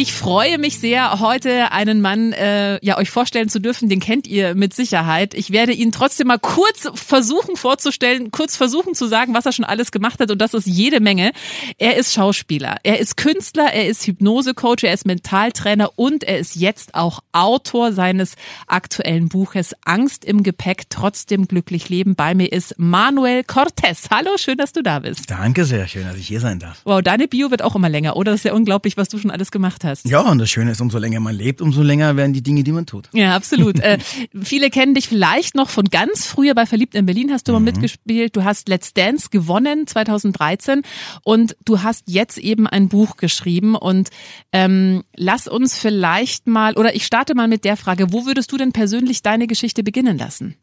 Ich freue mich sehr, heute einen Mann äh, ja euch vorstellen zu dürfen. Den kennt ihr mit Sicherheit. Ich werde ihn trotzdem mal kurz versuchen vorzustellen, kurz versuchen zu sagen, was er schon alles gemacht hat. Und das ist jede Menge. Er ist Schauspieler, er ist Künstler, er ist Hypnosecoach, er ist Mentaltrainer und er ist jetzt auch Autor seines aktuellen Buches Angst im Gepäck, trotzdem glücklich leben. Bei mir ist Manuel Cortez. Hallo, schön, dass du da bist. Danke sehr, schön, dass ich hier sein darf. Wow, deine Bio wird auch immer länger, oder? Das ist ja unglaublich, was du schon alles gemacht hast hast. Ja, und das Schöne ist, umso länger man lebt, umso länger werden die Dinge, die man tut. Ja, absolut. äh, viele kennen dich vielleicht noch von ganz früher bei Verliebt in Berlin hast du mhm. mal mitgespielt. Du hast Let's Dance gewonnen 2013 und du hast jetzt eben ein Buch geschrieben und ähm, lass uns vielleicht mal oder ich starte mal mit der Frage, wo würdest du denn persönlich deine Geschichte beginnen lassen?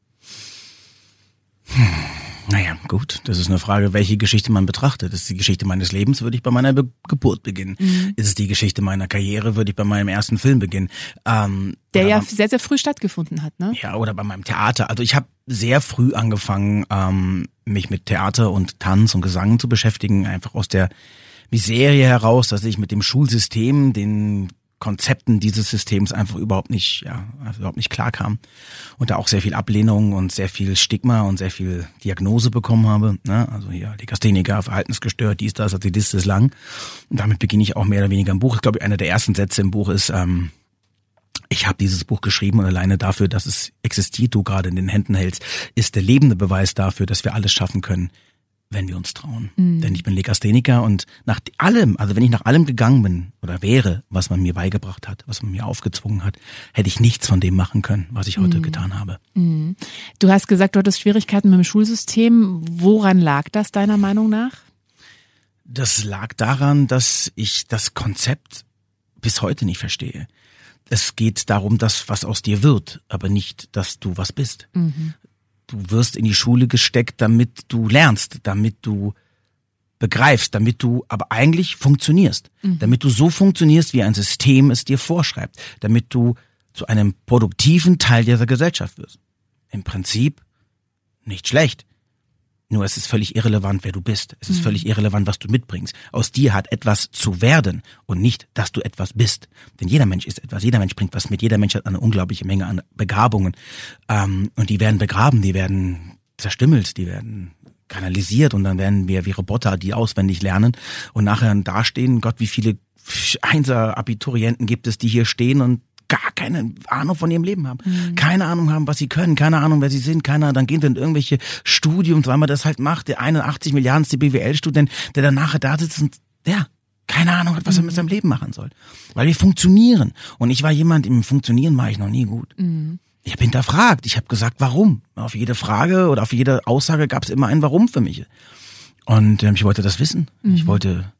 Hm. Naja, gut, das ist eine Frage, welche Geschichte man betrachtet. Ist es die Geschichte meines Lebens, würde ich bei meiner Be Geburt beginnen. Mhm. Ist es die Geschichte meiner Karriere, würde ich bei meinem ersten Film beginnen. Ähm, Der ja sehr, sehr früh stattgefunden hat, ne? Ja, oder bei meinem Theater. Also ich habe sehr früh angefangen, ähm, mich mit Theater und Tanz und Gesang zu beschäftigen, einfach aus der Miserie heraus, dass ich mit dem Schulsystem, den Konzepten dieses Systems einfach überhaupt nicht, ja, also überhaupt nicht klar kam. Und da auch sehr viel Ablehnung und sehr viel Stigma und sehr viel Diagnose bekommen habe. Ne? Also hier Legastheniker, verhaltensgestört, dies, das, also die Liste ist lang. Und damit beginne ich auch mehr oder weniger im Buch. Ich glaube, einer der ersten Sätze im Buch ist, ähm, ich habe dieses Buch geschrieben und alleine dafür, dass es existiert, du gerade in den Händen hältst, ist der lebende Beweis dafür, dass wir alles schaffen können, wenn wir uns trauen. Mhm. Denn ich bin Legastheniker und nach allem, also wenn ich nach allem gegangen bin oder wäre, was man mir beigebracht hat, was man mir aufgezwungen hat, hätte ich nichts von dem machen können, was ich heute mhm. getan habe. Mhm. Du hast gesagt, du hattest Schwierigkeiten mit dem Schulsystem. Woran lag das deiner Meinung nach? Das lag daran, dass ich das Konzept bis heute nicht verstehe. Es geht darum, dass was aus dir wird, aber nicht, dass du was bist. Mhm. Du wirst in die Schule gesteckt, damit du lernst, damit du begreifst, damit du aber eigentlich funktionierst, mhm. damit du so funktionierst, wie ein System es dir vorschreibt, damit du zu einem produktiven Teil dieser Gesellschaft wirst. Im Prinzip nicht schlecht. Nur es ist völlig irrelevant, wer du bist. Es ist mhm. völlig irrelevant, was du mitbringst. Aus dir hat etwas zu werden und nicht, dass du etwas bist. Denn jeder Mensch ist etwas, jeder Mensch bringt was mit, jeder Mensch hat eine unglaubliche Menge an Begabungen. Ähm, und die werden begraben, die werden zerstümmelt, die werden kanalisiert und dann werden wir wie Roboter, die auswendig lernen und nachher dastehen. Gott, wie viele Einser-Abiturienten gibt es, die hier stehen und gar keine Ahnung von ihrem Leben haben. Mhm. Keine Ahnung haben, was sie können, keine Ahnung, wer sie sind, keiner. Dann gehen in irgendwelche Studiums, weil man das halt macht. Der 81 Milliardenste BWL-Student, der dann nachher da sitzt und, ja, keine Ahnung hat, was er mit mhm. seinem Leben machen soll. Weil wir funktionieren. Und ich war jemand, im Funktionieren war ich noch nie gut. Mhm. Ich habe hinterfragt. Ich habe gesagt, warum? Auf jede Frage oder auf jede Aussage gab es immer ein Warum für mich. Und ähm, ich wollte das wissen. Mhm. Ich wollte,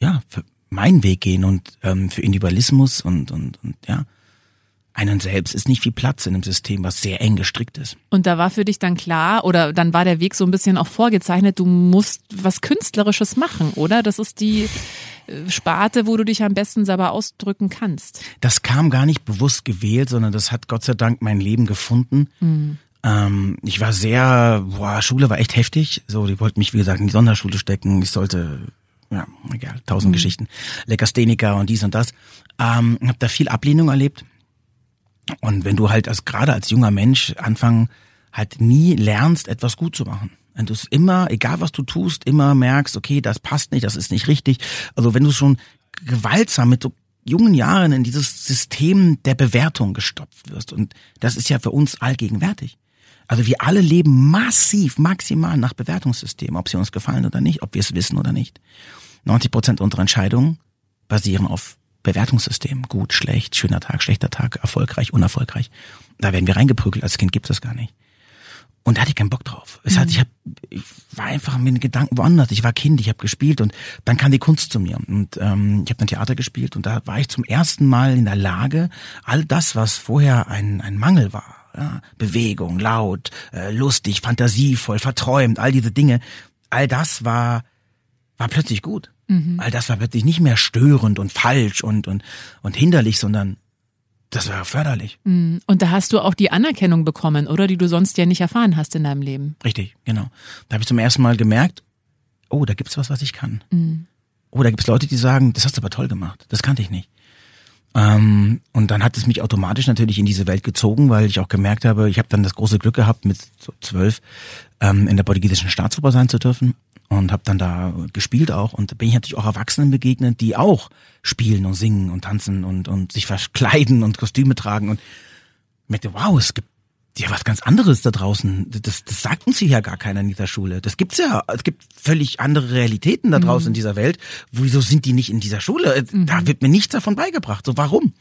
ja, für, meinen Weg gehen und ähm, für Individualismus und, und, und ja, einen selbst ist nicht viel Platz in einem System, was sehr eng gestrickt ist. Und da war für dich dann klar, oder dann war der Weg so ein bisschen auch vorgezeichnet, du musst was Künstlerisches machen, oder? Das ist die äh, Sparte, wo du dich am besten selber ausdrücken kannst. Das kam gar nicht bewusst gewählt, sondern das hat Gott sei Dank mein Leben gefunden. Mhm. Ähm, ich war sehr, boah, Schule war echt heftig. So, die wollten mich, wie gesagt, in die Sonderschule stecken. Ich sollte ja, egal, tausend mhm. Geschichten, Legastheniker und dies und das. Ähm, habe da viel Ablehnung erlebt. Und wenn du halt als gerade als junger Mensch anfangen halt nie lernst, etwas gut zu machen. Wenn du es immer, egal was du tust, immer merkst, okay, das passt nicht, das ist nicht richtig. Also wenn du schon gewaltsam mit so jungen Jahren in dieses System der Bewertung gestopft wirst. Und das ist ja für uns allgegenwärtig. Also wir alle leben massiv, maximal nach Bewertungssystemen, ob sie uns gefallen oder nicht, ob wir es wissen oder nicht. 90 Prozent unserer Entscheidungen basieren auf Bewertungssystemen. Gut, schlecht, schöner Tag, schlechter Tag, erfolgreich, unerfolgreich. Da werden wir reingeprügelt. Als Kind gibt es das gar nicht. Und da hatte ich keinen Bock drauf. Es hat, mhm. ich, hab, ich war einfach mit den Gedanken woanders. Ich war Kind, ich habe gespielt und dann kam die Kunst zu mir. Und ähm, ich habe dann Theater gespielt und da war ich zum ersten Mal in der Lage, all das, was vorher ein, ein Mangel war, ja, Bewegung, laut, äh, lustig, fantasievoll, verträumt, all diese Dinge, all das war, war plötzlich gut. Mhm. All das war plötzlich nicht mehr störend und falsch und, und, und hinderlich, sondern das war förderlich. Mhm. Und da hast du auch die Anerkennung bekommen, oder? Die du sonst ja nicht erfahren hast in deinem Leben. Richtig, genau. Da habe ich zum ersten Mal gemerkt, oh, da gibt's was, was ich kann. Mhm. Oh, da gibt's Leute, die sagen, das hast du aber toll gemacht. Das kannte ich nicht. Ähm, und dann hat es mich automatisch natürlich in diese Welt gezogen, weil ich auch gemerkt habe, ich habe dann das große Glück gehabt, mit so zwölf ähm, in der portugiesischen Staatsoper sein zu dürfen und habe dann da gespielt auch. Und bin ich natürlich auch Erwachsenen begegnet, die auch spielen und singen und tanzen und und sich verkleiden und Kostüme tragen. Und merkte, wow, es gibt ja was ganz anderes da draußen. Das, das sagt uns hier ja gar keiner in dieser Schule. Das gibt's ja. Es gibt völlig andere Realitäten da draußen mhm. in dieser Welt. Wieso sind die nicht in dieser Schule? Mhm. Da wird mir nichts davon beigebracht. So warum?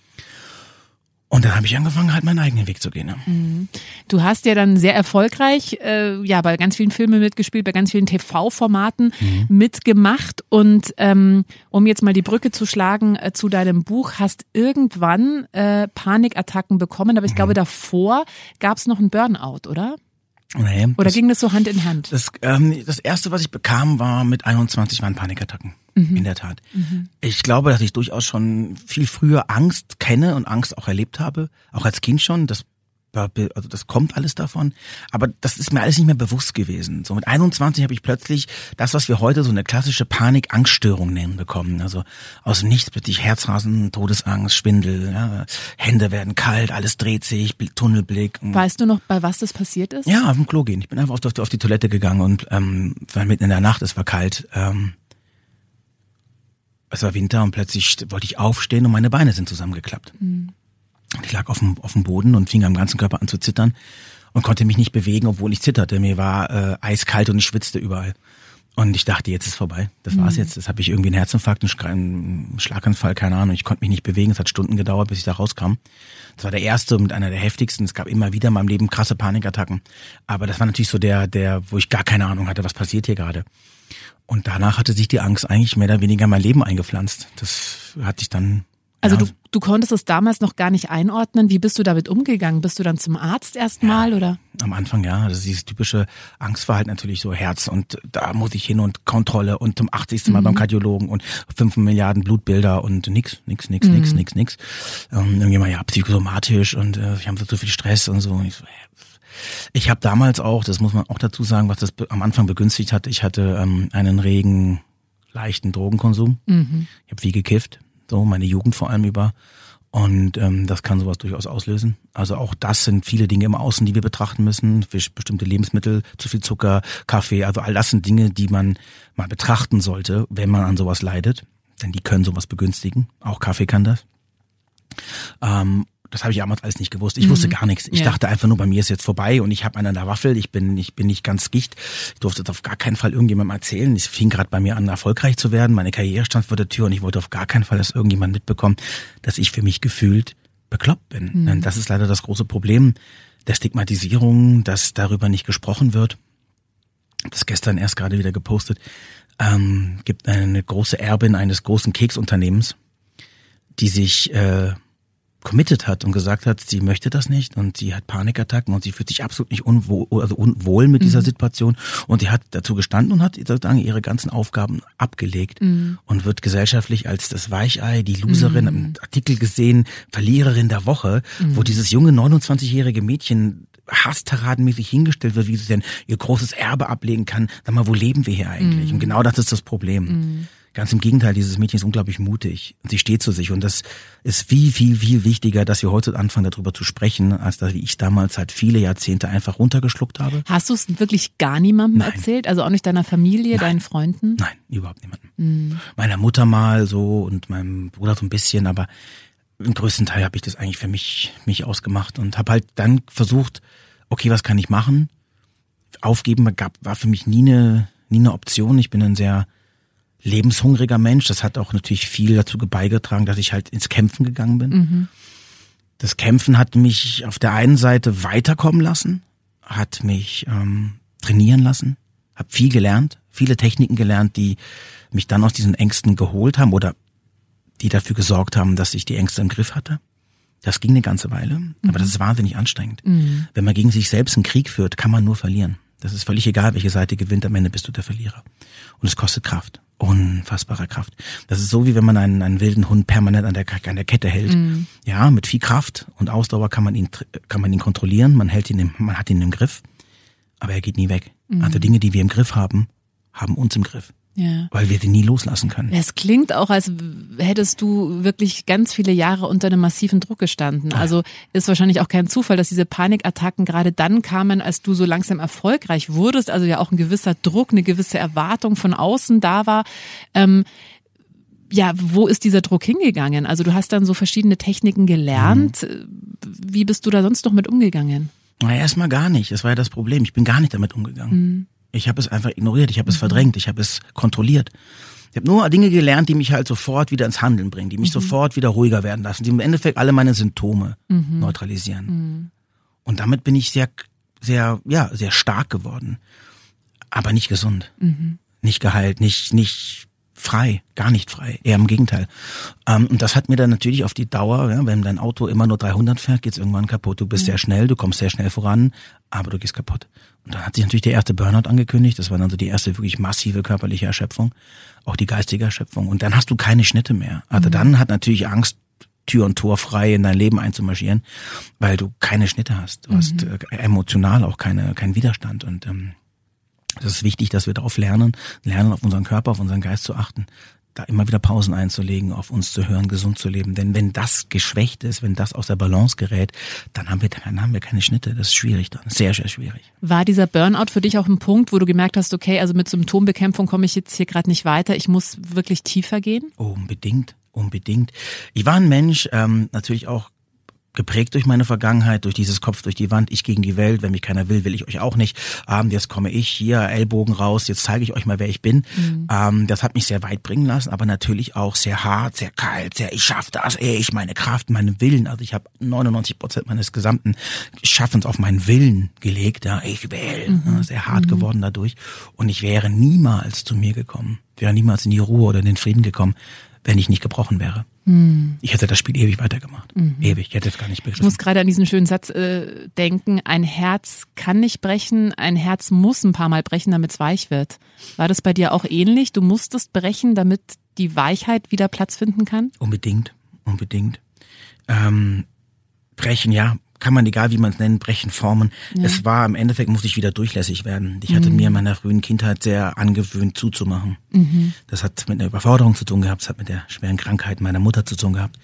Und dann habe ich angefangen, halt meinen eigenen Weg zu gehen. Mhm. Du hast ja dann sehr erfolgreich, äh, ja, bei ganz vielen Filmen mitgespielt, bei ganz vielen TV-Formaten mhm. mitgemacht. Und ähm, um jetzt mal die Brücke zu schlagen äh, zu deinem Buch, hast irgendwann äh, Panikattacken bekommen. Aber ich mhm. glaube, davor gab es noch einen Burnout, oder? Nee, Oder das, ging das so Hand in Hand? Das, ähm, das erste, was ich bekam, war mit 21 waren Panikattacken. Mhm. In der Tat. Mhm. Ich glaube, dass ich durchaus schon viel früher Angst kenne und Angst auch erlebt habe, auch als Kind schon. Das also das kommt alles davon, aber das ist mir alles nicht mehr bewusst gewesen. So mit 21 habe ich plötzlich das, was wir heute so eine klassische Panik-Angststörung nennen bekommen. Also aus dem Nichts plötzlich Herzrasen, Todesangst, Schwindel, ja, Hände werden kalt, alles dreht sich, Tunnelblick. Weißt du noch, bei was das passiert ist? Ja, auf dem Klo gehen. Ich bin einfach auf die, auf die Toilette gegangen und ähm, war mitten in der Nacht, es war kalt. Ähm, es war Winter und plötzlich wollte ich aufstehen und meine Beine sind zusammengeklappt. Mhm. Ich lag auf dem, auf dem Boden und fing am ganzen Körper an zu zittern und konnte mich nicht bewegen, obwohl ich zitterte. Mir war äh, eiskalt und ich schwitzte überall. Und ich dachte, jetzt ist vorbei. Das war's mhm. jetzt. Das habe ich irgendwie einen Herzinfarkt, einen Schlaganfall, keine Ahnung. Ich konnte mich nicht bewegen. Es hat Stunden gedauert, bis ich da rauskam. Das war der erste und einer der heftigsten. Es gab immer wieder in meinem Leben krasse Panikattacken. Aber das war natürlich so der, der, wo ich gar keine Ahnung hatte, was passiert hier gerade. Und danach hatte sich die Angst eigentlich mehr oder weniger in mein Leben eingepflanzt. Das hatte ich dann also ja. du, du konntest es damals noch gar nicht einordnen. Wie bist du damit umgegangen? Bist du dann zum Arzt erstmal ja, oder? Am Anfang ja. Das ist dieses typische Angstverhalten natürlich so Herz und da muss ich hin und Kontrolle und zum 80. Mal mhm. beim Kardiologen und 5 Milliarden Blutbilder und nix, nix, nix, mhm. nix, nix, nix. Ähm, irgendjemand ja psychosomatisch und äh, ich habe so viel Stress und so. Und ich so, ich habe damals auch, das muss man auch dazu sagen, was das am Anfang begünstigt hat, ich hatte ähm, einen regen, leichten Drogenkonsum. Mhm. Ich habe viel gekifft, so meine Jugend vor allem über. Und ähm, das kann sowas durchaus auslösen. Also auch das sind viele Dinge im Außen, die wir betrachten müssen. Fisch, bestimmte Lebensmittel, zu viel Zucker, Kaffee, also all das sind Dinge, die man mal betrachten sollte, wenn man an sowas leidet. Denn die können sowas begünstigen. Auch Kaffee kann das. Ähm, das habe ich damals alles nicht gewusst. Ich mhm. wusste gar nichts. Ich ja. dachte einfach nur, bei mir ist jetzt vorbei und ich habe einen an der Waffel. Ich bin, ich bin nicht ganz gicht. Ich durfte es auf gar keinen Fall irgendjemandem erzählen. Es fing gerade bei mir an, erfolgreich zu werden. Meine Karriere stand vor der Tür und ich wollte auf gar keinen Fall, dass irgendjemand mitbekommt, dass ich für mich gefühlt bekloppt bin. Mhm. Denn das ist leider das große Problem der Stigmatisierung, dass darüber nicht gesprochen wird. Das gestern erst gerade wieder gepostet. Ähm, gibt eine große Erbin eines großen Keksunternehmens, die sich äh, committed hat und gesagt hat, sie möchte das nicht und sie hat Panikattacken und sie fühlt sich absolut nicht unwohl, also unwohl mit mhm. dieser Situation und sie hat dazu gestanden und hat sozusagen ihre ganzen Aufgaben abgelegt mhm. und wird gesellschaftlich als das Weichei, die Loserin, mhm. Artikel gesehen, Verliererin der Woche, wo mhm. dieses junge 29-jährige Mädchen hassteradenmäßig hingestellt wird, wie sie denn ihr großes Erbe ablegen kann. Sag mal, wo leben wir hier eigentlich? Und mhm. genau das ist das Problem. Mhm. Ganz im Gegenteil, dieses Mädchen ist unglaublich mutig sie steht zu sich und das ist viel, viel, viel wichtiger, dass wir heute anfangen, darüber zu sprechen, als dass ich damals halt viele Jahrzehnte einfach runtergeschluckt habe. Hast du es wirklich gar niemandem Nein. erzählt? Also auch nicht deiner Familie, Nein. deinen Freunden? Nein, überhaupt niemandem. Meiner Mutter mal so und meinem Bruder so ein bisschen, aber im größten Teil habe ich das eigentlich für mich, mich ausgemacht und habe halt dann versucht, okay, was kann ich machen? Aufgeben gab, war für mich nie eine, nie eine Option. Ich bin ein sehr lebenshungriger Mensch. Das hat auch natürlich viel dazu beigetragen, dass ich halt ins Kämpfen gegangen bin. Das Kämpfen hat mich auf der einen Seite weiterkommen lassen, hat mich ähm, trainieren lassen, habe viel gelernt, viele Techniken gelernt, die mich dann aus diesen Ängsten geholt haben oder die dafür gesorgt haben, dass ich die Ängste im Griff hatte. Das ging eine ganze Weile, aber das ist wahnsinnig anstrengend. Wenn man gegen sich selbst einen Krieg führt, kann man nur verlieren. Das ist völlig egal, welche Seite gewinnt, am Ende bist du der Verlierer. Und es kostet Kraft. Unfassbare Kraft. Das ist so, wie wenn man einen, einen wilden Hund permanent an der, an der Kette hält. Ja, mit viel Kraft und Ausdauer kann man ihn, kann man ihn kontrollieren, man hält ihn im, man hat ihn im Griff, aber er geht nie weg. Also Dinge, die wir im Griff haben, haben uns im Griff, Ja. weil wir die nie loslassen können. Es klingt auch, als hättest du wirklich ganz viele Jahre unter einem massiven Druck gestanden. Also ist wahrscheinlich auch kein Zufall, dass diese Panikattacken gerade dann kamen, als du so langsam erfolgreich wurdest. Also ja auch ein gewisser Druck, eine gewisse Erwartung von außen da war. Ähm, ja, wo ist dieser Druck hingegangen? Also du hast dann so verschiedene Techniken gelernt. Wie bist du da sonst noch mit umgegangen? Na, erstmal gar nicht. Das war ja das Problem. Ich bin gar nicht damit umgegangen. Ich habe es einfach ignoriert, ich habe es verdrängt, ich habe es kontrolliert. Ich habe nur Dinge gelernt, die mich halt sofort wieder ins Handeln bringen, die mich sofort wieder ruhiger werden lassen, die im Endeffekt alle meine Symptome neutralisieren. Und damit bin ich sehr, sehr, ja, sehr stark geworden. Aber nicht gesund. Nicht geheilt, nicht, nicht frei, gar nicht frei, eher im Gegenteil. Ähm, und das hat mir dann natürlich auf die Dauer, ja, wenn dein Auto immer nur 300 fährt, geht's irgendwann kaputt. Du bist sehr schnell, du kommst sehr schnell voran, aber du gehst kaputt. Und dann hat sich natürlich der erste Burnout angekündigt. Das war dann so die erste wirklich massive körperliche Erschöpfung, auch die geistige Erschöpfung. Und dann hast du keine Schnitte mehr. Also dann hat natürlich Angst, Tür und Tor frei in dein Leben einzumarschieren, weil du keine Schnitte hast. Du hast äh, emotional auch keine, keinen Widerstand. Und ähm, das ist wichtig, dass wir darauf lernen, lernen auf unseren Körper, auf unseren Geist zu achten, da immer wieder Pausen einzulegen, auf uns zu hören, gesund zu leben. Denn wenn das geschwächt ist, wenn das aus der Balance gerät, dann haben wir, dann haben wir keine Schnitte. Das ist schwierig dann. Sehr, sehr schwierig. War dieser Burnout für dich auch ein Punkt, wo du gemerkt hast, okay, also mit Symptombekämpfung komme ich jetzt hier gerade nicht weiter, ich muss wirklich tiefer gehen? Unbedingt, unbedingt. Ich war ein Mensch, ähm, natürlich auch geprägt durch meine Vergangenheit, durch dieses Kopf durch die Wand, ich gegen die Welt, wenn mich keiner will, will ich euch auch nicht. Ähm, jetzt komme ich hier, Ellbogen raus, jetzt zeige ich euch mal, wer ich bin. Ähm, das hat mich sehr weit bringen lassen, aber natürlich auch sehr hart, sehr kalt, sehr ich schaff das, ey, ich meine Kraft, meinen Willen. Also ich habe 99 Prozent meines gesamten Schaffens auf meinen Willen gelegt. Ja, ich will. Ja, sehr hart geworden dadurch. Und ich wäre niemals zu mir gekommen, wäre niemals in die Ruhe oder in den Frieden gekommen, wenn ich nicht gebrochen wäre. Ich hätte das Spiel ewig weitergemacht. Ewig. Ich hätte es gar nicht Ich begriffen. muss gerade an diesen schönen Satz äh, denken, ein Herz kann nicht brechen, ein Herz muss ein paar Mal brechen, damit es weich wird. War das bei dir auch ähnlich? Du musstest brechen, damit die Weichheit wieder Platz finden kann? Unbedingt, unbedingt. Ähm, brechen, ja, kann man egal wie man es nennt, brechen, formen. Es war im Endeffekt musste ich wieder durchlässig werden. Ich hatte mir in meiner frühen Kindheit sehr angewöhnt zuzumachen. Das hat mit einer Überforderung zu tun gehabt, es hat mit der schweren Krankheit meiner Mutter zu tun gehabt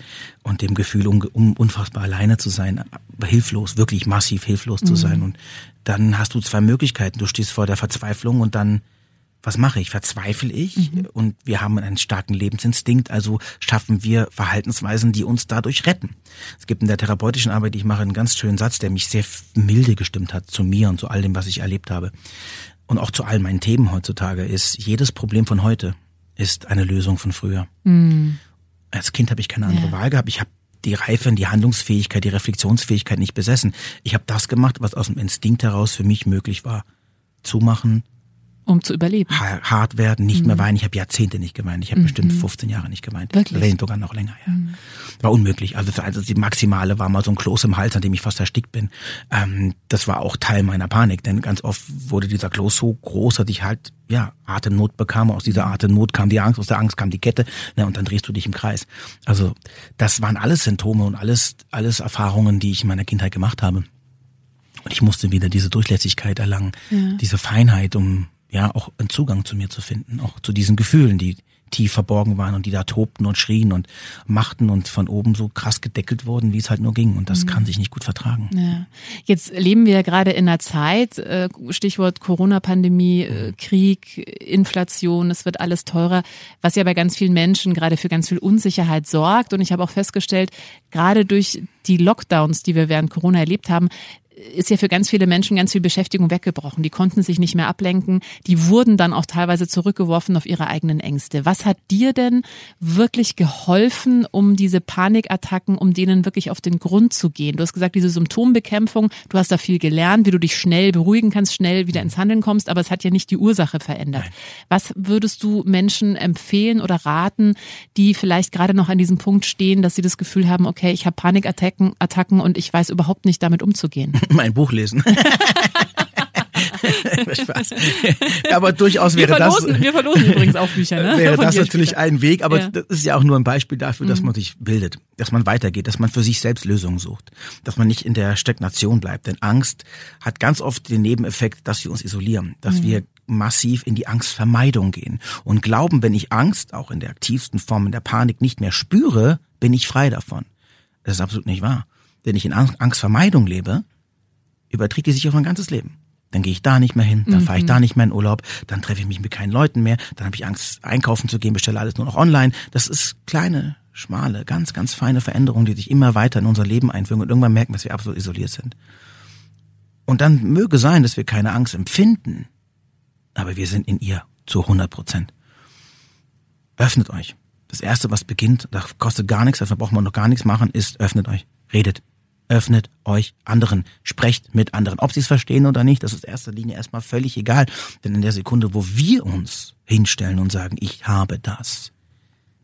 und dem Gefühl, um, um unfassbar alleine zu sein, hilflos, wirklich massiv hilflos zu sein. Und dann hast du zwei Möglichkeiten. Du stehst vor der Verzweiflung und dann was mache ich? Verzweifle ich? Und wir haben einen starken Lebensinstinkt, also schaffen wir Verhaltensweisen, die uns dadurch retten. Es gibt in der therapeutischen Arbeit, die ich mache, einen ganz schönen Satz, der mich sehr milde gestimmt hat zu mir und zu all dem, was ich erlebt habe. Und auch zu all meinen Themen heutzutage ist, jedes Problem von heute ist eine Lösung von früher. Als Kind habe ich keine andere Ja. Wahl gehabt. Ich habe die Reife, die Handlungsfähigkeit, die Reflexionsfähigkeit nicht besessen. Ich habe das gemacht, was aus dem Instinkt heraus für mich möglich war. Zumachen, Um zu überleben. ha- hart werden, nicht mehr weinen. Ich habe Jahrzehnte nicht geweint. Ich habe bestimmt 15 Jahre nicht geweint. Wirklich? Wenn sogar noch länger, ja. War unmöglich. Also, also die maximale war mal so ein Kloß im Hals, an dem ich fast erstickt bin. Ähm, das war auch Teil meiner Panik, denn ganz oft wurde dieser Kloß so groß, dass ich halt ja Atemnot bekam. Aus dieser Atemnot kam die Angst, aus der Angst kam die Kette, ne, und dann drehst du dich im Kreis. Also das waren alles Symptome und alles alles Erfahrungen, die ich in meiner Kindheit gemacht habe. Und ich musste wieder diese Durchlässigkeit erlangen, diese Feinheit, um ja auch einen Zugang zu mir zu finden, auch zu diesen Gefühlen, die tief verborgen waren und die da tobten und schrien und machten und von oben so krass gedeckelt wurden, wie es halt nur ging. Und das mhm. kann sich nicht gut vertragen. Ja. Jetzt leben wir ja gerade in einer Zeit, äh, Stichwort Corona-Pandemie, äh, Krieg, Inflation, es wird alles teurer, was ja bei ganz vielen Menschen gerade für ganz viel Unsicherheit sorgt. Und ich habe auch festgestellt, gerade durch die Lockdowns, die wir während Corona erlebt haben, ist ja für ganz viele Menschen ganz viel Beschäftigung weggebrochen. Die konnten sich nicht mehr ablenken. Die wurden dann auch teilweise zurückgeworfen auf ihre eigenen Ängste. Was hat dir denn wirklich geholfen, um diese Panikattacken, um denen wirklich auf den Grund zu gehen? Du hast gesagt, diese Symptombekämpfung, du hast da viel gelernt, wie du dich schnell beruhigen kannst, schnell wieder ins Handeln kommst, aber es hat ja nicht die Ursache verändert. Nein. Was würdest du Menschen empfehlen oder raten, die vielleicht gerade noch an diesem Punkt stehen, dass sie das Gefühl haben, okay, ich habe Panikattacken Attacken und ich weiß überhaupt nicht damit umzugehen? mein Buch lesen. Aber durchaus wäre wir verlosen, das. Wir verlosen übrigens auch Bücher, ne? Wäre das natürlich später. ein Weg, aber ja. das ist ja auch nur ein Beispiel dafür, dass mhm. man sich bildet, dass man weitergeht, dass man für sich selbst Lösungen sucht, dass man nicht in der Stagnation bleibt. Denn Angst hat ganz oft den Nebeneffekt, dass wir uns isolieren, dass mhm. wir massiv in die Angstvermeidung gehen und glauben, wenn ich Angst, auch in der aktivsten Form in der Panik, nicht mehr spüre, bin ich frei davon. Das ist absolut nicht wahr. Wenn ich in Angstvermeidung lebe, überträgt die sich auf mein ganzes Leben. Dann gehe ich da nicht mehr hin, dann mhm. fahre ich da nicht mehr in Urlaub, dann treffe ich mich mit keinen Leuten mehr, dann habe ich Angst, einkaufen zu gehen, bestelle alles nur noch online. Das ist kleine, schmale, ganz, ganz feine Veränderungen, die sich immer weiter in unser Leben einfügen und irgendwann merken, dass wir absolut isoliert sind. Und dann möge sein, dass wir keine Angst empfinden, aber wir sind in ihr zu 100 Prozent. Öffnet euch. Das erste, was beginnt, das kostet gar nichts, dafür braucht man noch gar nichts machen, ist öffnet euch. Redet öffnet euch anderen, sprecht mit anderen. Ob sie es verstehen oder nicht, das ist in erster Linie erstmal völlig egal. Denn in der Sekunde, wo wir uns hinstellen und sagen, ich habe das,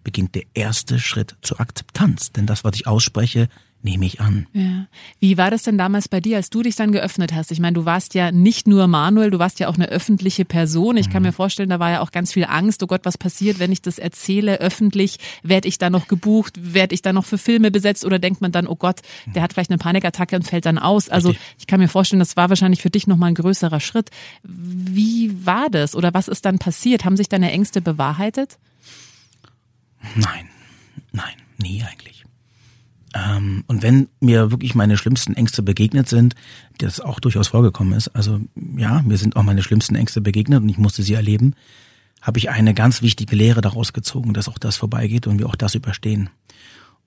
beginnt der erste Schritt zur Akzeptanz. Denn das, was ich ausspreche, nehme ich an. Ja. Wie war das denn damals bei dir, als du dich dann geöffnet hast? Ich meine, du warst ja nicht nur Manuel, du warst ja auch eine öffentliche Person. Ich kann mhm. mir vorstellen, da war ja auch ganz viel Angst. Oh Gott, was passiert, wenn ich das erzähle öffentlich? Werde ich da noch gebucht? Werde ich da noch für Filme besetzt? Oder denkt man dann, oh Gott, der hat vielleicht eine Panikattacke und fällt dann aus? Also ich kann mir vorstellen, das war wahrscheinlich für dich nochmal ein größerer Schritt. Wie war das? Oder was ist dann passiert? Haben sich deine Ängste bewahrheitet? Nein, nein, nie eigentlich. Ähm, und wenn mir wirklich meine schlimmsten Ängste begegnet sind, das auch durchaus vorgekommen ist, also ja, mir sind auch meine schlimmsten Ängste begegnet und ich musste sie erleben, habe ich eine ganz wichtige Lehre daraus gezogen, dass auch das vorbeigeht und wir auch das überstehen.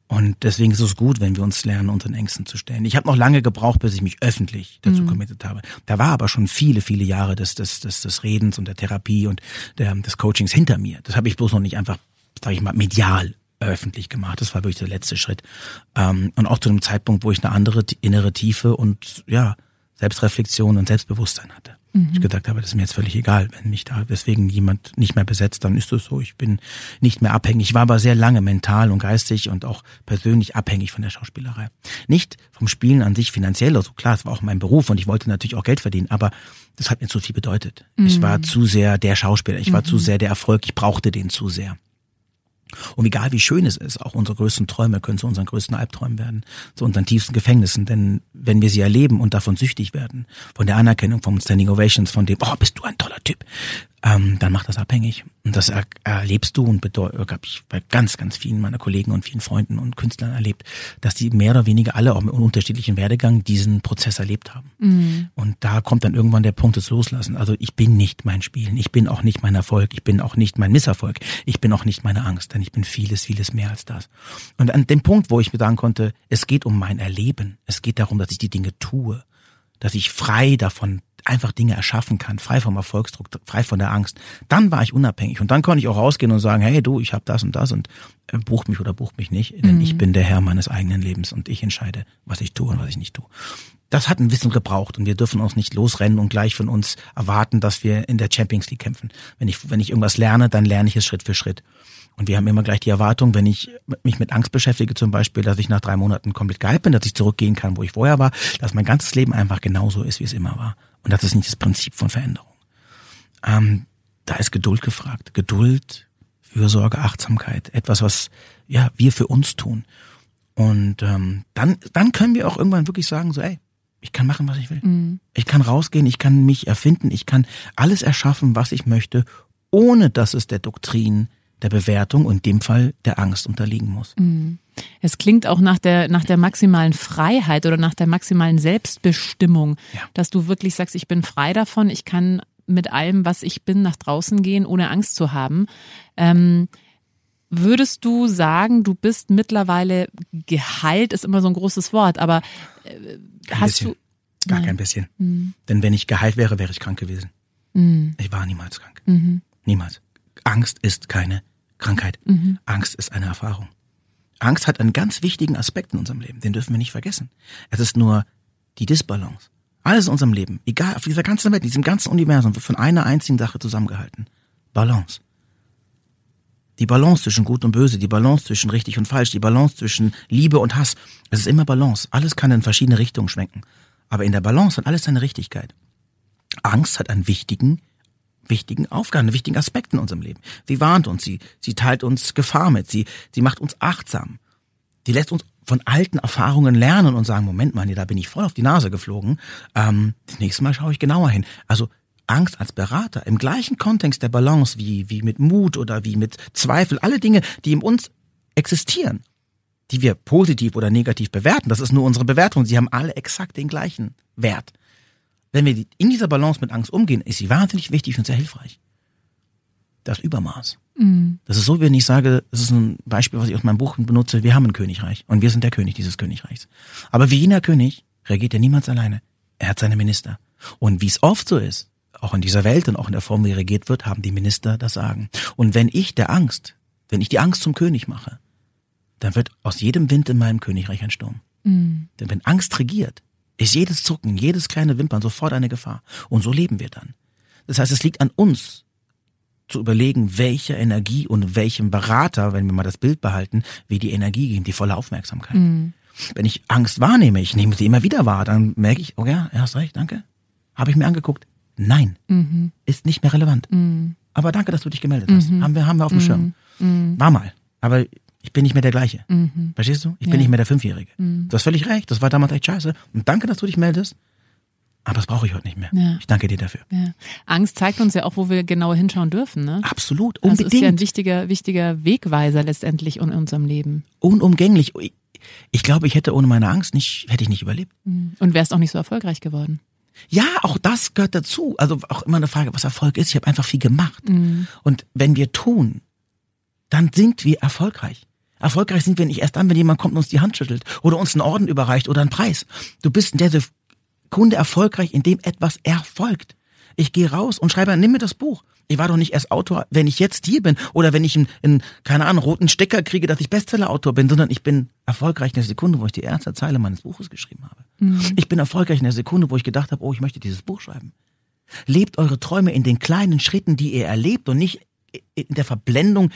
Und deswegen ist es gut, wenn wir uns lernen, unseren Ängsten zu stellen. Ich habe noch lange gebraucht, bis ich mich öffentlich dazu mhm. committed habe. Da war aber schon viele, viele Jahre des, des, des, des Redens und der Therapie und der, des Coachings hinter mir. Das habe ich bloß noch nicht einfach, sage ich mal, medial öffentlich gemacht. Das war wirklich der letzte Schritt. Ähm, und auch zu einem Zeitpunkt, wo ich eine andere innere Tiefe und ja, Selbstreflexion und Selbstbewusstsein hatte. Mhm. Ich gedacht habe, das ist mir jetzt völlig egal, wenn mich da deswegen jemand nicht mehr besetzt, dann ist das so. Ich bin nicht mehr abhängig. Ich war aber sehr lange mental und geistig und auch persönlich abhängig von der Schauspielerei. Nicht vom Spielen an sich finanziell, also klar, es war auch mein Beruf und ich wollte natürlich auch Geld verdienen, aber das hat mir zu viel bedeutet. Mhm. Ich war zu sehr der Schauspieler, ich war mhm. zu sehr der Erfolg, ich brauchte den zu sehr. Und egal wie schön es ist, auch unsere größten Träume können zu unseren größten Albträumen werden, zu unseren tiefsten Gefängnissen. Denn wenn wir sie erleben und davon süchtig werden, von der Anerkennung, vom Standing Ovations, von dem, oh, bist du ein toller Typ, ähm, dann macht das abhängig. Und das er erlebst du und habe ich bei ganz, ganz vielen meiner Kollegen und vielen Freunden und Künstlern erlebt, dass die mehr oder weniger alle auch mit unterschiedlichen Werdegang diesen Prozess erlebt haben. Mhm. Und da kommt dann irgendwann der Punkt des Loslassen. Also ich bin nicht mein Spielen, ich bin auch nicht mein Erfolg, ich bin auch nicht mein Misserfolg, ich bin auch nicht meine Angst, denn ich bin vieles, vieles mehr als das. Und an dem Punkt, wo ich mir sagen konnte, es geht um mein Erleben, es geht darum, dass ich die Dinge tue, dass ich frei davon einfach Dinge erschaffen kann, frei vom Erfolgsdruck, frei von der Angst, dann war ich unabhängig und dann konnte ich auch rausgehen und sagen, hey du, ich habe das und das und äh, buch mich oder buch mich nicht, denn mhm. ich bin der Herr meines eigenen Lebens und ich entscheide, was ich tue und was ich nicht tue. Das hat ein bisschen gebraucht und wir dürfen uns nicht losrennen und gleich von uns erwarten, dass wir in der Champions League kämpfen. Wenn ich, wenn ich irgendwas lerne, dann lerne ich es Schritt für Schritt. Und wir haben immer gleich die Erwartung, wenn ich mich mit Angst beschäftige, zum Beispiel, dass ich nach drei Monaten komplett geheilt bin, dass ich zurückgehen kann, wo ich vorher war, dass mein ganzes Leben einfach genauso ist, wie es immer war. Und das ist nicht das Prinzip von Veränderung. Ähm, da ist Geduld gefragt. Geduld, Fürsorge, Achtsamkeit. Etwas, was ja wir für uns tun. Und ähm, dann, dann können wir auch irgendwann wirklich sagen, so, ey, ich kann machen, was ich will. Mhm. Ich kann rausgehen, ich kann mich erfinden, ich kann alles erschaffen, was ich möchte, ohne dass es der Doktrin der Bewertung und dem Fall der Angst unterliegen muss. Mhm. Es klingt auch nach der, nach der maximalen Freiheit oder nach der maximalen Selbstbestimmung, ja. dass du wirklich sagst, ich bin frei davon, ich kann mit allem, was ich bin, nach draußen gehen, ohne Angst zu haben. Ähm, würdest du sagen, du bist mittlerweile geheilt, ist immer so ein großes Wort, aber äh, hast bisschen. du. Gar Nein. kein bisschen. Mhm. Denn wenn ich geheilt wäre, wäre ich krank gewesen. Mhm. Ich war niemals krank. Mhm. Niemals. Angst ist keine Krankheit. Mhm. Angst ist eine Erfahrung. Angst hat einen ganz wichtigen Aspekt in unserem Leben, den dürfen wir nicht vergessen. Es ist nur die Disbalance. Alles in unserem Leben, egal, auf dieser ganzen Welt, diesem ganzen Universum, wird von einer einzigen Sache zusammengehalten. Balance. Die Balance zwischen Gut und Böse, die Balance zwischen richtig und falsch, die Balance zwischen Liebe und Hass. Es ist immer Balance. Alles kann in verschiedene Richtungen schwenken. Aber in der Balance hat alles seine Richtigkeit. Angst hat einen wichtigen, wichtigen Aufgaben, wichtigen Aspekt in unserem Leben. Sie warnt uns, sie, sie teilt uns Gefahr mit, sie, sie macht uns achtsam. Die lässt uns von alten Erfahrungen lernen und sagen, Moment mal, nee, da bin ich voll auf die Nase geflogen. Ähm, das nächste Mal schaue ich genauer hin. Also Angst als Berater im gleichen Kontext der Balance wie, wie mit Mut oder wie mit Zweifel, alle Dinge, die in uns existieren, die wir positiv oder negativ bewerten, das ist nur unsere Bewertung, sie haben alle exakt den gleichen Wert. Wenn wir in dieser Balance mit Angst umgehen, ist sie wahnsinnig wichtig und sehr hilfreich. Das Übermaß. Mhm. Das ist so, wenn ich sage, das ist ein Beispiel, was ich aus meinem Buch benutze, wir haben ein Königreich und wir sind der König dieses Königreichs. Aber wie jener König regiert er niemals alleine. Er hat seine Minister. Und wie es oft so ist, auch in dieser Welt und auch in der Form, wie regiert wird, haben die Minister das Sagen. Und wenn ich der Angst, wenn ich die Angst zum König mache, dann wird aus jedem Wind in meinem Königreich ein Sturm. Mhm. Denn wenn Angst regiert, ist jedes Zucken, jedes kleine Wimpern sofort eine Gefahr. Und so leben wir dann. Das heißt, es liegt an uns, zu überlegen, welche Energie und welchem Berater, wenn wir mal das Bild behalten, wir die Energie geben, die volle Aufmerksamkeit. Mhm. Wenn ich Angst wahrnehme, ich nehme sie immer wieder wahr, dann merke ich, oh ja, hast recht, danke. Habe ich mir angeguckt. Nein, mhm. ist nicht mehr relevant. Mhm. Aber danke, dass du dich gemeldet hast. Mhm. Haben wir, haben wir auf dem mhm. Schirm. Mhm. War mal. Aber ich bin nicht mehr der gleiche. Mhm. Verstehst du? Ich ja. bin nicht mehr der Fünfjährige. Mhm. Du hast völlig recht, das war damals echt scheiße. Und danke, dass du dich meldest. Aber das brauche ich heute nicht mehr. Ja. Ich danke dir dafür. Ja. Angst zeigt uns ja auch, wo wir genauer hinschauen dürfen. Ne? Absolut, unbedingt. Das ist ja ein wichtiger, wichtiger Wegweiser letztendlich in unserem Leben. Unumgänglich. Ich glaube, ich hätte ohne meine Angst nicht, hätte ich nicht überlebt. Mhm. Und wärst auch nicht so erfolgreich geworden. Ja, auch das gehört dazu. Also auch immer eine Frage, was Erfolg ist. Ich habe einfach viel gemacht. Mhm. Und wenn wir tun, dann sind wir erfolgreich. Erfolgreich sind wir nicht erst dann, wenn jemand kommt und uns die Hand schüttelt oder uns einen Orden überreicht oder einen Preis. Du bist in der Sekunde erfolgreich, indem etwas erfolgt. Ich gehe raus und schreibe, nimm mir das Buch. Ich war doch nicht erst Autor, wenn ich jetzt hier bin oder wenn ich einen, einen keine Ahnung, roten Stecker kriege, dass ich Bestseller-Autor bin, sondern ich bin erfolgreich in der Sekunde, wo ich die erste Zeile meines Buches geschrieben habe. Mhm. Ich bin erfolgreich in der Sekunde, wo ich gedacht habe, oh, ich möchte dieses Buch schreiben. Lebt eure Träume in den kleinen Schritten, die ihr erlebt und nicht in der Verblendung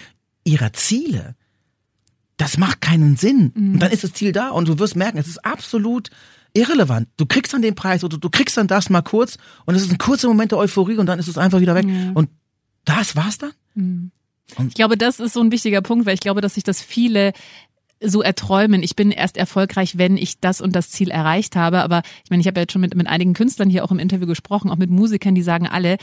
ihrer Ziele das macht keinen Sinn. Mhm. Und dann ist das Ziel da und du wirst merken, es ist absolut irrelevant. Du kriegst dann den Preis oder du kriegst dann das mal kurz und es ist ein kurzer Moment der Euphorie und dann ist es einfach wieder weg. Mhm. Und das war's dann. Mhm. Ich glaube, das ist so ein wichtiger Punkt, weil ich glaube, dass sich das viele so erträumen. Ich bin erst erfolgreich, wenn ich das und das Ziel erreicht habe. Aber ich meine, ich habe ja jetzt schon mit, mit einigen Künstlern hier auch im Interview gesprochen, auch mit Musikern, die sagen alle,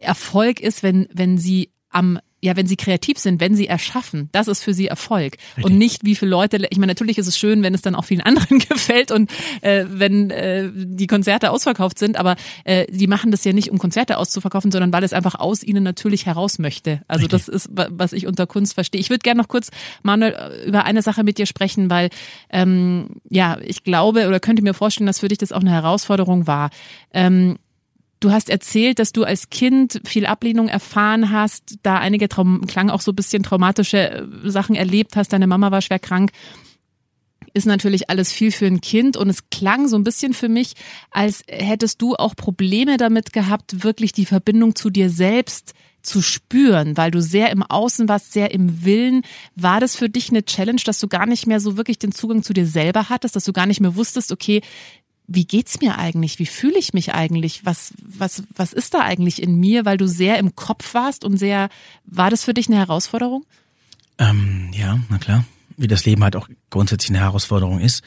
Erfolg ist, wenn, wenn sie am ja, wenn sie kreativ sind, wenn sie erschaffen, das ist für sie Erfolg. Richtig. Und nicht, wie viele Leute, ich meine, natürlich ist es schön, wenn es dann auch vielen anderen gefällt und äh, wenn äh, die Konzerte ausverkauft sind, aber äh, die machen das ja nicht, um Konzerte auszuverkaufen, sondern weil es einfach aus ihnen natürlich heraus möchte. Also Richtig. das ist, was ich unter Kunst verstehe. Ich würde gerne noch kurz, Manuel, über eine Sache mit dir sprechen, weil ähm, ja, ich glaube oder könnte mir vorstellen, dass für dich das auch eine Herausforderung war. Ähm, Du hast erzählt, dass du als Kind viel Ablehnung erfahren hast, da einige Traum klang auch so ein bisschen traumatische äh, Sachen erlebt hast. Deine Mama war schwer krank. Ist natürlich alles viel für ein Kind und es klang so ein bisschen für mich, als hättest du auch Probleme damit gehabt, wirklich die Verbindung zu dir selbst zu spüren, weil du sehr im Außen warst, sehr im Willen. War das für dich eine Challenge, dass du gar nicht mehr so wirklich den Zugang zu dir selber hattest, dass du gar nicht mehr wusstest, okay, wie geht's mir eigentlich? Wie fühle ich mich eigentlich? Was, was, was ist da eigentlich in mir? Weil du sehr im Kopf warst und sehr, war das für dich eine Herausforderung? Ähm, ja, na klar. Wie das Leben halt auch grundsätzlich eine Herausforderung ist.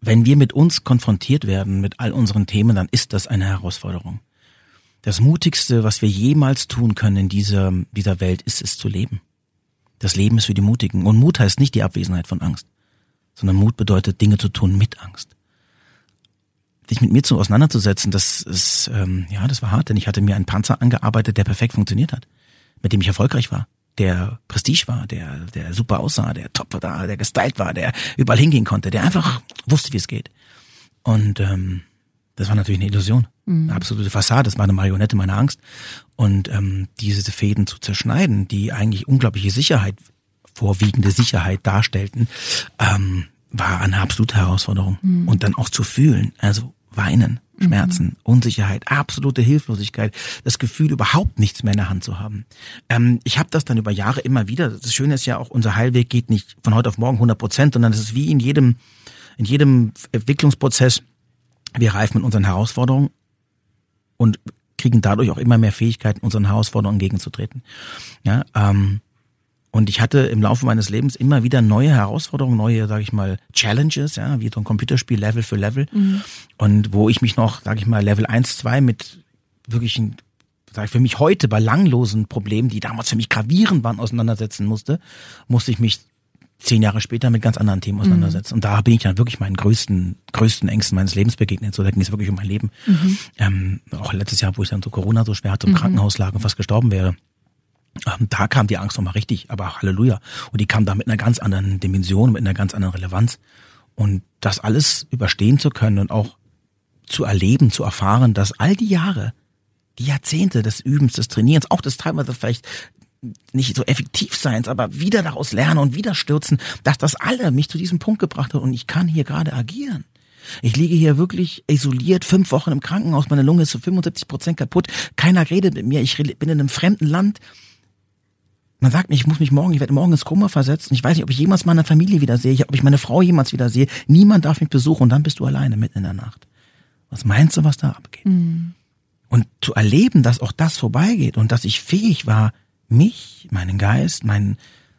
Wenn wir mit uns konfrontiert werden, mit all unseren Themen, dann ist das eine Herausforderung. Das Mutigste, was wir jemals tun können in dieser, dieser Welt, ist es zu leben. Das Leben ist für die Mutigen. Und Mut heißt nicht die Abwesenheit von Angst, sondern Mut bedeutet, Dinge zu tun mit Angst. Dich mit mir zu auseinanderzusetzen, das ist, ähm, ja, das war hart, denn ich hatte mir einen Panzer angearbeitet, der perfekt funktioniert hat, mit dem ich erfolgreich war, der Prestige war, der, der super aussah, der top war, der gestylt war, der überall hingehen konnte, der einfach wusste, wie es geht. Und ähm, das war natürlich eine Illusion. Eine absolute Fassade, das war eine Marionette meiner Angst. Und ähm, diese Fäden zu zerschneiden, die eigentlich unglaubliche Sicherheit, vorwiegende Sicherheit darstellten, ähm, war eine absolute Herausforderung. Und dann auch zu fühlen, also weinen, Schmerzen, Unsicherheit, absolute Hilflosigkeit, das Gefühl, überhaupt nichts mehr in der Hand zu haben. Ähm, ich habe das dann über Jahre immer wieder. Das Schöne ist ja auch, unser Heilweg geht nicht von heute auf morgen 100 Prozent, sondern es ist wie in jedem, in jedem Entwicklungsprozess. Wir reifen mit unseren Herausforderungen und kriegen dadurch auch immer mehr Fähigkeiten, unseren Herausforderungen entgegenzutreten. Ja, ähm, und ich hatte im Laufe meines Lebens immer wieder neue Herausforderungen, neue, sage ich mal, Challenges, ja, wie so ein Computerspiel Level für Level. Und wo ich mich noch, sage ich mal, Level 1, 2 mit wirklichen, sage ich für mich heute belanglosen Problemen, die damals für mich gravierend waren, auseinandersetzen musste, musste ich mich zehn Jahre später mit ganz anderen Themen auseinandersetzen. Und da bin ich dann wirklich meinen größten, größten Ängsten meines Lebens begegnet. So, da ging es wirklich um mein Leben. Ähm, auch letztes Jahr, wo ich dann so Corona so schwer hatte, im Krankenhaus lag und fast gestorben wäre. Ähm, da kam die Angst nochmal richtig, aber Halleluja. Und die kam da mit einer ganz anderen Dimension, mit einer ganz anderen Relevanz. Und das alles überstehen zu können und auch zu erleben, zu erfahren, dass all die Jahre, die Jahrzehnte des Übens, des Trainierens, auch des teilweise vielleicht nicht so effektiv Seins, aber wieder daraus lernen und wieder stürzen, dass das alle mich zu diesem Punkt gebracht hat und ich kann hier gerade agieren. Ich liege hier wirklich isoliert, fünf Wochen im Krankenhaus, meine Lunge ist zu 75 Prozent kaputt, keiner redet mit mir, ich bin in einem fremden Land. Man sagt mir, ich muss mich morgen, ich werde morgen ins Koma versetzt und ich weiß nicht, ob ich jemals meine Familie wieder sehe, ob ich meine Frau jemals wieder sehe. Niemand darf mich besuchen und dann bist du alleine mitten in der Nacht. Was meinst du, was da abgeht? Und zu erleben, dass auch das vorbeigeht und dass ich fähig war, mich, meinen Geist, mein,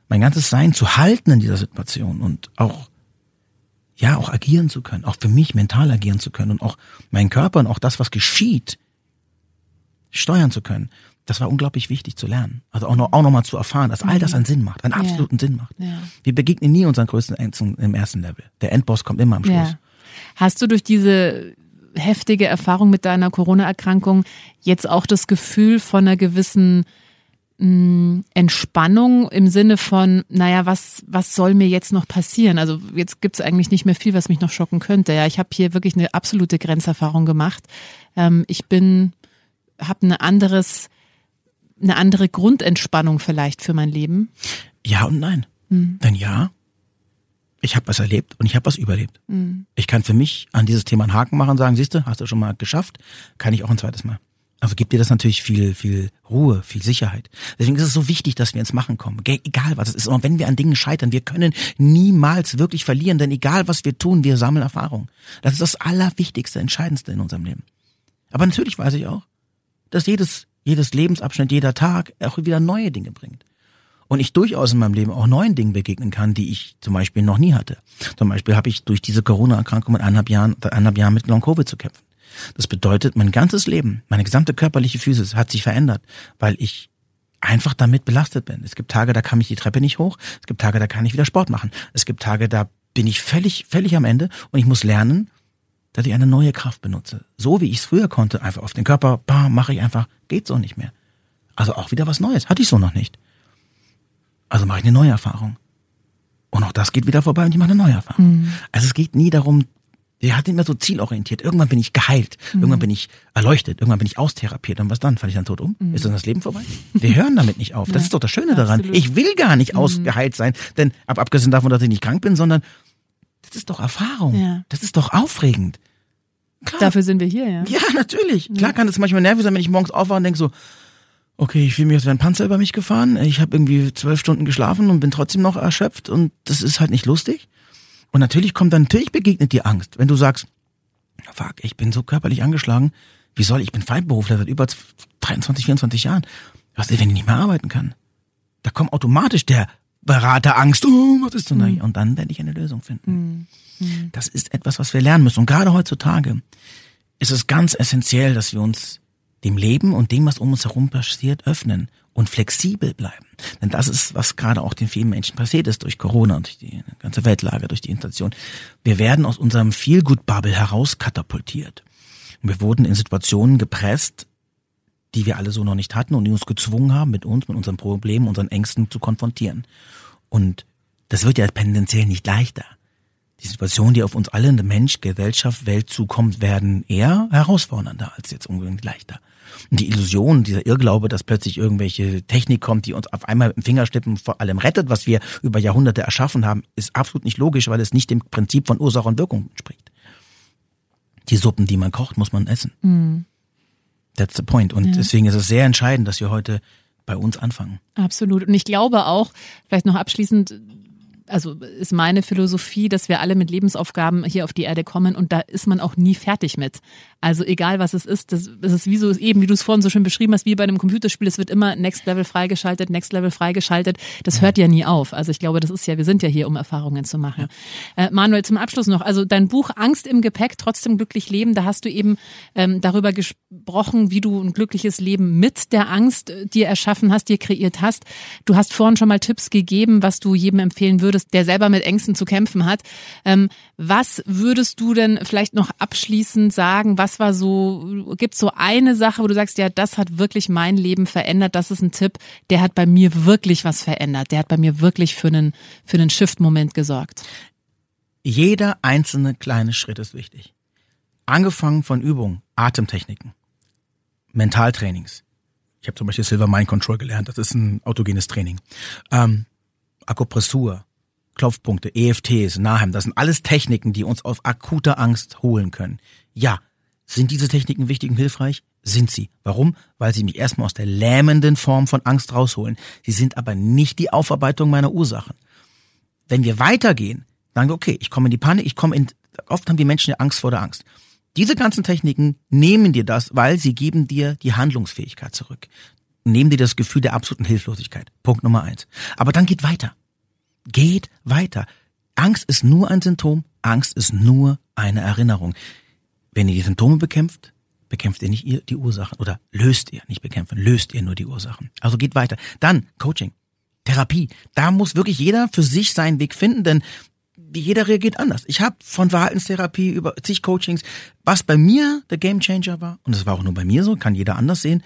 mein ganzes Sein zu halten in dieser Situation und auch, ja, auch agieren zu können, auch für mich mental agieren zu können und auch meinen Körper und auch das, was geschieht, steuern zu können. Das war unglaublich wichtig zu lernen. Also auch noch, auch noch mal zu erfahren, dass all das einen Sinn macht, einen absoluten Sinn macht. Wir begegnen nie unseren größten Ängsten im ersten Level. Der Endboss kommt immer am Schluss. Hast du durch diese heftige Erfahrung mit deiner Corona-Erkrankung jetzt auch das Gefühl von einer gewissen mh, Entspannung im Sinne von, naja, was, was soll mir jetzt noch passieren? Also jetzt gibt's eigentlich nicht mehr viel, was mich noch schocken könnte. Ja, ich habe hier wirklich eine absolute Grenzerfahrung gemacht. Ähm, ich bin, habe eine anderes, eine andere Grundentspannung vielleicht für mein Leben. Ja und nein. Denn ja, ich habe was erlebt und ich habe was überlebt. Ich kann für mich an dieses Thema einen Haken machen und sagen, siehste, hast du schon mal geschafft, kann ich auch ein zweites Mal. Also gibt dir das natürlich viel, viel Ruhe, viel Sicherheit. Deswegen ist es so wichtig, dass wir ins Machen kommen. Egal was es ist. Und wenn wir an Dingen scheitern, wir können niemals wirklich verlieren, denn egal was wir tun, wir sammeln Erfahrung. Das ist das Allerwichtigste, Entscheidendste in unserem Leben. Aber natürlich weiß ich auch, dass jedes, jedes Lebensabschnitt, jeder Tag auch wieder neue Dinge bringt. Und ich durchaus in meinem Leben auch neuen Dingen begegnen kann, die ich zum Beispiel noch nie hatte. Zum Beispiel habe ich durch diese Corona-Erkrankung mit eineinhalb Jahren, eineinhalb Jahren mit Long-Covid zu kämpfen. Das bedeutet, mein ganzes Leben, meine gesamte körperliche Physis hat sich verändert, weil ich einfach damit belastet bin. Es gibt Tage, da kann ich die Treppe nicht hoch. Es gibt Tage, da kann ich wieder Sport machen. Es gibt Tage, da bin ich völlig, völlig am Ende und ich muss lernen, dass ich eine neue Kraft benutze. So wie ich es früher konnte, einfach auf den Körper, bam, mache ich einfach, geht so nicht mehr. Also auch wieder was Neues. Hatte ich so noch nicht. Also mache ich eine neue Erfahrung. Und auch das geht wieder vorbei und ich mache eine neue Erfahrung. Also es geht nie darum, der hat immer so zielorientiert. Irgendwann bin ich geheilt. Irgendwann bin ich erleuchtet. Irgendwann bin ich austherapiert. Und was dann? Falle ich dann tot um? Ist dann das Leben vorbei? Wir hören damit nicht auf. Das ist doch das Schöne daran. Absolut. Ich will gar nicht ausgeheilt sein. Denn ab, abgesehen davon, dass ich nicht krank bin, sondern das ist doch Erfahrung. Ja. Das ist doch aufregend. Klar. Dafür sind wir hier, ja. Ja, natürlich. Klar kann es manchmal nervig sein, wenn ich morgens aufwache und denke so, okay, ich fühle mich, als wäre ein Panzer über mich gefahren. Ich habe irgendwie zwölf Stunden geschlafen und bin trotzdem noch erschöpft und das ist halt nicht lustig. Und natürlich kommt dann, natürlich begegnet dir Angst, wenn du sagst, fuck, ich bin so körperlich angeschlagen, wie soll ich, ich bin Freiberufler seit über 23, 24 Jahren. Was ist, wenn ich nicht mehr arbeiten kann? Da kommt automatisch der Berater Angst, oh, was ist denn da hier? Und dann werde ich eine Lösung finden. Das ist etwas, was wir lernen müssen. Und gerade heutzutage ist es ganz essentiell, dass wir uns dem Leben und dem, was um uns herum passiert, öffnen und flexibel bleiben. Denn das ist, was gerade auch den vielen Menschen passiert ist durch Corona und durch die ganze Weltlage, durch die Inflation. Wir werden aus unserem Feelgood-Bubble heraus katapultiert. Und wir wurden in Situationen gepresst, die wir alle so noch nicht hatten und die uns gezwungen haben, mit uns, mit unseren Problemen, unseren Ängsten zu konfrontieren. Und das wird ja tendenziell nicht leichter. Die Situationen, die auf uns alle, Mensch, Gesellschaft, Welt zukommt, werden eher herausfordernder als jetzt unbedingt leichter. Und die Illusion, dieser Irrglaube, dass plötzlich irgendwelche Technik kommt, die uns auf einmal mit dem Fingerschnippen vor allem rettet, was wir über Jahrhunderte erschaffen haben, ist absolut nicht logisch, weil es nicht dem Prinzip von Ursache und Wirkung entspricht. Die Suppen, die man kocht, muss man essen. Mhm. That's the point. Und ja. deswegen ist es sehr entscheidend, dass wir heute bei uns anfangen. Absolut. Und ich glaube auch, vielleicht noch abschließend, also ist meine Philosophie, dass wir alle mit Lebensaufgaben hier auf die Erde kommen und da ist man auch nie fertig mit. Also egal was es ist, das, das ist wie so eben, wie du es vorhin so schön beschrieben hast, wie bei einem Computerspiel, es wird immer Next Level freigeschaltet, Next Level freigeschaltet. Das hört ja nie auf. Also ich glaube, das ist ja, wir sind ja hier, um Erfahrungen zu machen. Äh, Manuel, zum Abschluss noch, also dein Buch Angst im Gepäck, trotzdem glücklich leben, da hast du eben ähm, darüber gesprochen, wie du ein glückliches Leben mit der Angst äh, dir erschaffen hast, dir kreiert hast. Du hast vorhin schon mal Tipps gegeben, was du jedem empfehlen würdest, der selber mit Ängsten zu kämpfen hat. Ähm, was würdest du denn vielleicht noch abschließend sagen, was was war so, gibt so eine Sache, wo du sagst, ja, das hat wirklich mein Leben verändert, das ist ein Tipp, der hat bei mir wirklich was verändert, der hat bei mir wirklich für einen, für einen Shift-Moment gesorgt? Jeder einzelne kleine Schritt ist wichtig. Angefangen von Übungen, Atemtechniken, Mentaltrainings. Ich habe zum Beispiel Silver Mind Control gelernt, das ist ein autogenes Training. Ähm, Akupressur, Klopfpunkte, EFTs, Nahem, das sind alles Techniken, die uns auf akute Angst holen können. Ja, sind diese Techniken wichtig und hilfreich? Sind sie. Warum? Weil sie mich erstmal aus der lähmenden Form von Angst rausholen. Sie sind aber nicht die Aufarbeitung meiner Ursachen. Wenn wir weitergehen, sagen wir, okay, ich komme in die Panik, ich komme in, oft haben die Menschen ja Angst vor der Angst. Diese ganzen Techniken nehmen dir das, weil sie geben dir die Handlungsfähigkeit zurück. Nehmen dir das Gefühl der absoluten Hilflosigkeit. Punkt Nummer eins. Aber dann geht weiter. Geht weiter. Angst ist nur ein Symptom. Angst ist nur eine Erinnerung. Wenn ihr die Symptome bekämpft, bekämpft ihr nicht die Ursachen oder löst ihr, nicht bekämpfen, löst ihr nur die Ursachen. Also geht weiter. Dann Coaching, Therapie. Da muss wirklich jeder für sich seinen Weg finden, denn jeder reagiert anders. Ich habe von Verhaltenstherapie über zig Coachings, was bei mir der Gamechanger war, und das war auch nur bei mir so, kann jeder anders sehen,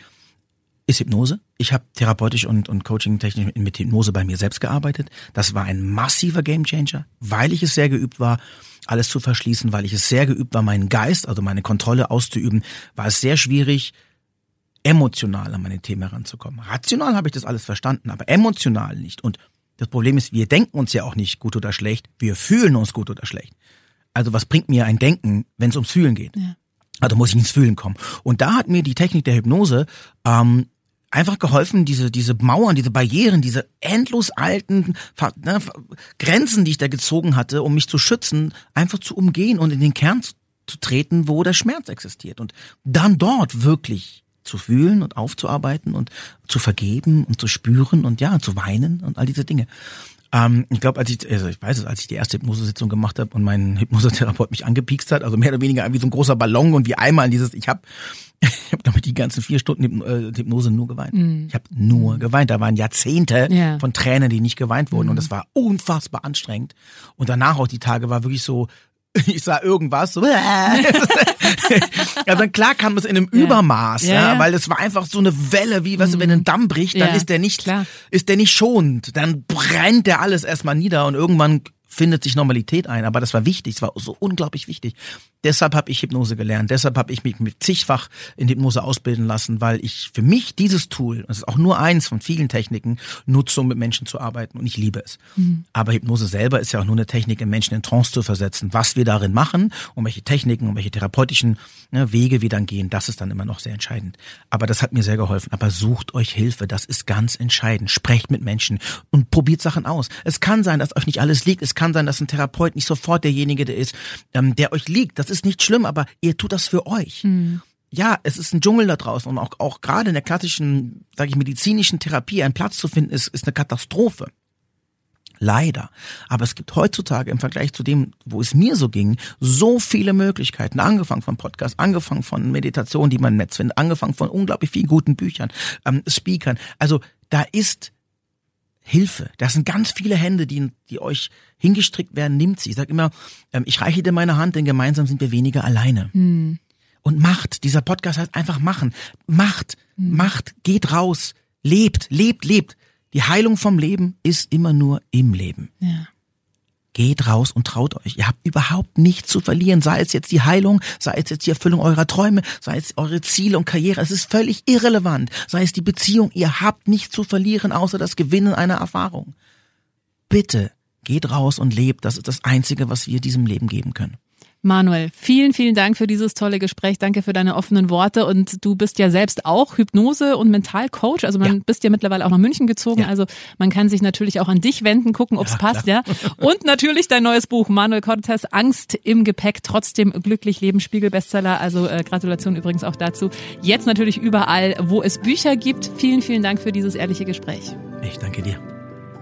ist Hypnose. Ich habe therapeutisch und, und coaching-technisch mit Hypnose bei mir selbst gearbeitet. Das war ein massiver Gamechanger, weil ich es sehr geübt war alles zu verschließen, weil ich es sehr geübt war, meinen Geist, also meine Kontrolle auszuüben, war es sehr schwierig, emotional an meine Themen heranzukommen. Rational habe ich das alles verstanden, aber emotional nicht. Und das Problem ist, wir denken uns ja auch nicht gut oder schlecht, wir fühlen uns gut oder schlecht. Also was bringt mir ein Denken, wenn es ums Fühlen geht? Ja. Also muss ich ins Fühlen kommen. Und da hat mir die Technik der Hypnose ähm, einfach geholfen, diese, diese Mauern, diese Barrieren, diese endlos alten ne, Grenzen, die ich da gezogen hatte, um mich zu schützen, einfach zu umgehen und in den Kern zu, zu treten, wo der Schmerz existiert. Und dann dort wirklich zu fühlen und aufzuarbeiten und zu vergeben und zu spüren und ja, zu weinen und all diese Dinge. Ähm, ich glaube, als ich, also ich weiß es, als ich die erste Hypnosesitzung gemacht habe und mein Hypnosetherapeut mich angepiekst hat, also mehr oder weniger wie so ein großer Ballon und wie einmal in dieses, ich habe ich habe damit die ganzen vier Stunden äh, Hypnose nur geweint. Mm. Ich habe nur geweint. Da waren Jahrzehnte ja. von Tränen, die nicht geweint wurden. Mm. Und das war unfassbar anstrengend. Und danach auch die Tage war wirklich so, ich sah irgendwas, so, ja, dann klar kam es in einem ja. Übermaß, ja, ja, weil es war einfach so eine Welle, wie, weißt du, wenn ein mhm. Damm bricht, dann ist der nicht, klar. ist der nicht schonend, dann brennt der alles erstmal nieder und irgendwann findet sich Normalität ein. Aber das war wichtig, es war so unglaublich wichtig. Deshalb habe ich Hypnose gelernt. Deshalb habe ich mich mit zigfach in Hypnose ausbilden lassen, weil ich für mich dieses Tool, das ist auch nur eins von vielen Techniken, nutze, um mit Menschen zu arbeiten. Und ich liebe es. Mhm. Aber Hypnose selber ist ja auch nur eine Technik, den Menschen in Trance zu versetzen. Was wir darin machen und welche Techniken und welche therapeutischen ne, Wege wir dann gehen, das ist dann immer noch sehr entscheidend. Aber das hat mir sehr geholfen. Aber sucht euch Hilfe, das ist ganz entscheidend. Sprecht mit Menschen und probiert Sachen aus. Es kann sein, dass euch nicht alles liegt. Es kann sein, dass ein Therapeut nicht sofort derjenige der ist, ähm, der euch liegt. Das ist nicht schlimm, aber ihr tut das für euch. Mhm. Ja, es ist ein Dschungel da draußen und auch, auch gerade in der klassischen, sage ich, medizinischen Therapie einen Platz zu finden, ist, ist eine Katastrophe. Leider. Aber es gibt heutzutage im Vergleich zu dem, wo es mir so ging, so viele Möglichkeiten. Angefangen von Podcasts, angefangen von Meditation, die man im Netz findet, angefangen von unglaublich vielen guten Büchern, ähm, Speakern. Also Da ist Hilfe. Das sind ganz viele Hände, die, die euch hingestrickt werden. Nimmt sie. Ich sage immer, ähm, ich reiche dir meine Hand, denn gemeinsam sind wir weniger alleine. Hm. Und macht. Dieser Podcast heißt einfach machen. Macht. Hm. Macht. Geht raus. Lebt. Lebt. Lebt. Die Heilung vom Leben ist immer nur im Leben. Ja. Geht raus und traut euch. Ihr habt überhaupt nichts zu verlieren. Sei es jetzt die Heilung, sei es jetzt die Erfüllung eurer Träume, sei es eure Ziele und Karriere. Es ist völlig irrelevant. Sei es die Beziehung. Ihr habt nichts zu verlieren, außer das Gewinnen einer Erfahrung. Bitte geht raus und lebt. Das ist das Einzige, was wir diesem Leben geben können. Manuel, vielen, vielen Dank für dieses tolle Gespräch. Danke für deine offenen Worte. Und du bist ja selbst auch Hypnose- und Mentalcoach. Also man Ja. bist ja mittlerweile auch nach München gezogen. Ja. Also man kann sich natürlich auch an dich wenden, gucken, ob's Ja, passt, ja. Und natürlich dein neues Buch, Manuel Cortes, Angst im Gepäck, trotzdem glücklich leben, Spiegel-Bestseller. Also äh, Gratulation übrigens auch dazu. Jetzt natürlich überall, wo es Bücher gibt. Vielen, vielen Dank für dieses ehrliche Gespräch. Ich danke dir.